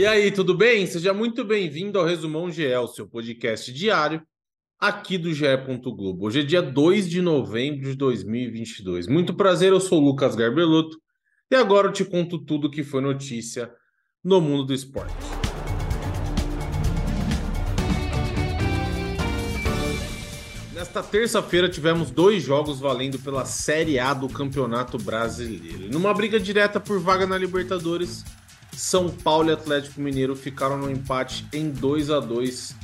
E aí, tudo bem? Seja muito bem-vindo ao Resumão GL, seu podcast diário aqui do GE. Globo. Hoje é dia 2 de novembro de 2022. Muito prazer, eu sou Lucas Garbelotto e agora eu te conto tudo que foi notícia no mundo do esporte. Nesta terça-feira tivemos dois jogos valendo pela Série A do Campeonato Brasileiro. Numa briga direta por vaga na Libertadores, São Paulo e Atlético Mineiro ficaram no empate em 2 a 2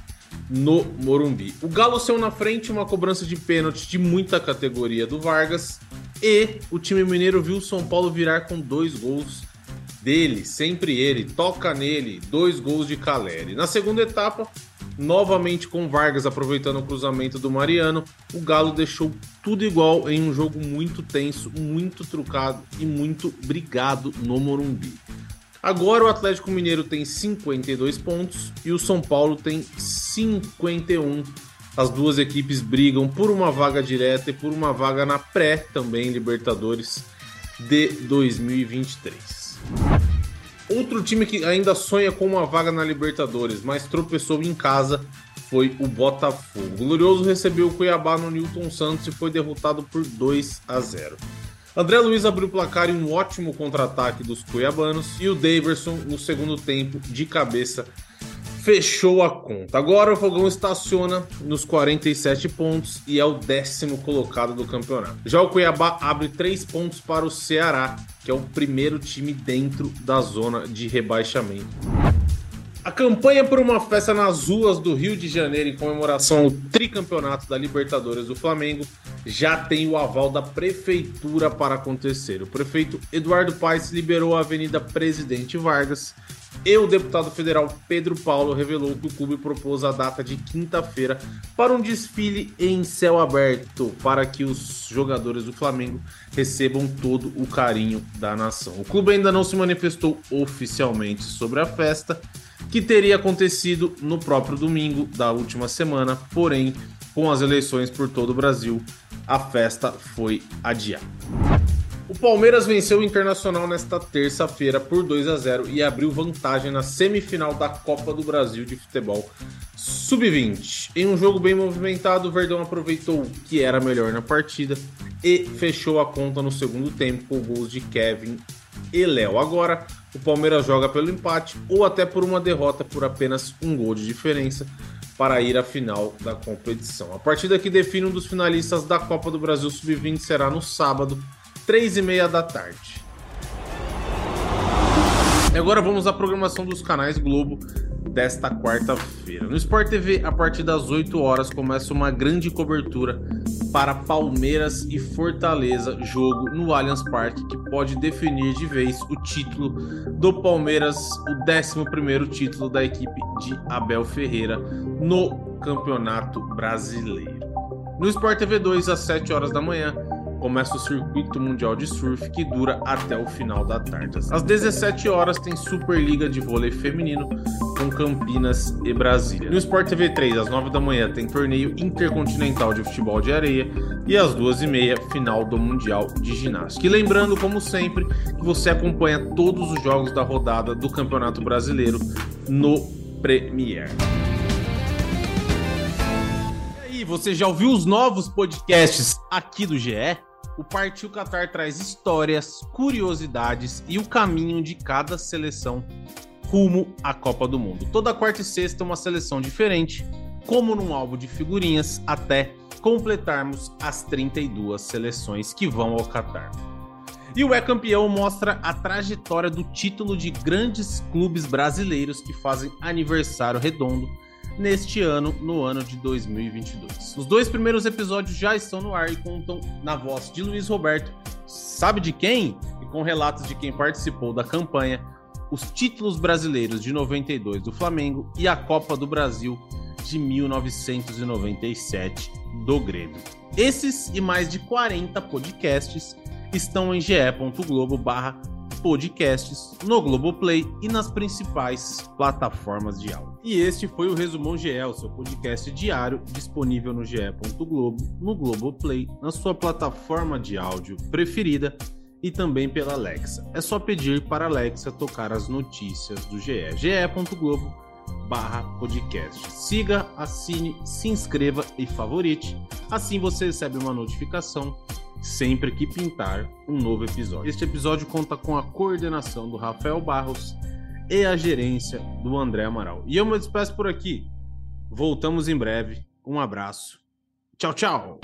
no Morumbi. O Galo saiu na frente, uma cobrança de pênalti de muita categoria do Vargas, e o time mineiro viu o São Paulo virar com dois gols dele, sempre ele, toca nele, dois gols de Caleri. Na segunda etapa, novamente com Vargas aproveitando o cruzamento do Mariano, o Galo deixou tudo igual em um jogo muito tenso, muito trucado e muito brigado no Morumbi. Agora o Atlético Mineiro tem 52 pontos e o São Paulo tem 51. As duas equipes brigam por uma vaga direta e por uma vaga na pré também Libertadores de 2023. Outro time que ainda sonha com uma vaga na Libertadores, mas tropeçou em casa, foi o Botafogo. O Glorioso recebeu o Cuiabá no Newton Santos e foi derrotado por 2 a 0. André Luiz abriu o placar em um ótimo contra-ataque dos cuiabanos e o Daverson, no segundo tempo, de cabeça, fechou a conta. Agora o Fogão estaciona nos 47 pontos e é o décimo colocado do campeonato. Já o Cuiabá abre 3 pontos para o Ceará, que é o primeiro time dentro da zona de rebaixamento. A campanha por uma festa nas ruas do Rio de Janeiro em comemoração ao tricampeonato da Libertadores do Flamengo já tem o aval da prefeitura para acontecer. O prefeito Eduardo Paes liberou a Avenida Presidente Vargas e o deputado federal Pedro Paulo revelou que o clube propôs a data de quinta-feira para um desfile em céu aberto para que os jogadores do Flamengo recebam todo o carinho da nação. O clube ainda não se manifestou oficialmente sobre a festa que teria acontecido no próprio domingo da última semana, porém, com as eleições por todo o Brasil, a festa foi adiada. O Palmeiras venceu o Internacional nesta terça-feira por 2 a 0 e abriu vantagem na semifinal da Copa do Brasil de Futebol Sub-20. Em um jogo bem movimentado, o Verdão aproveitou que era melhor na partida e fechou a conta no segundo tempo com gols de Kevin e Léo. Agora, o Palmeiras joga pelo empate ou até por uma derrota por apenas um gol de diferença para ir à final da competição. A partida que define um dos finalistas da Copa do Brasil Sub-20 será no sábado, 3 e meia da tarde. Agora vamos à programação dos canais Globo desta quarta-feira. No Sport TV, a partir das 8 horas, começa uma grande cobertura para Palmeiras e Fortaleza, jogo no Allianz Parque que pode definir de vez o título do Palmeiras, o 11 título da equipe de Abel Ferreira no Campeonato Brasileiro. No Sport TV 2, às 7 horas da manhã, começa o circuito mundial de surf que dura até o final da tarde. Às 17 horas tem Superliga de vôlei feminino com Campinas e Brasília. No Sport TV 3 às 9 da manhã tem torneio intercontinental de futebol de areia e às 2h30 final do mundial de ginástica. E lembrando, como sempre, que você acompanha todos os jogos da rodada do Campeonato Brasileiro no Premier. E você já ouviu os novos podcasts aqui do GE? o Partiu Qatar traz histórias, curiosidades e o caminho de cada seleção rumo à Copa do Mundo. Toda quarta e sexta uma seleção diferente, como num álbum de figurinhas, até completarmos as 32 seleções que vão ao Qatar. E o É Campeão mostra a trajetória do título de grandes clubes brasileiros que fazem aniversário redondo neste ano, no ano de 2022. Os dois primeiros episódios já estão no ar e contam na voz de Luiz Roberto, sabe de quem? E com relatos de quem participou da campanha, os títulos brasileiros de 92 do Flamengo e a Copa do Brasil de 1997 do Grêmio. Esses e mais de 40 podcasts estão em ge.globo barra podcasts, no Globoplay e nas principais plataformas de áudio. E este foi o Resumão GE, o seu podcast diário disponível no ge.globo, no Globoplay, na sua plataforma de áudio preferida e também pela Alexa. É só pedir para a Alexa tocar as notícias do GE. ge.globo barra podcast. Siga, assine, se inscreva e favorite. Assim você recebe uma notificação sempre que pintar um novo episódio. Este episódio conta com a coordenação do Rafael Barros e a gerência do André Amaral. E eu me despeço por aqui. Voltamos em breve. Um abraço. Tchau, tchau.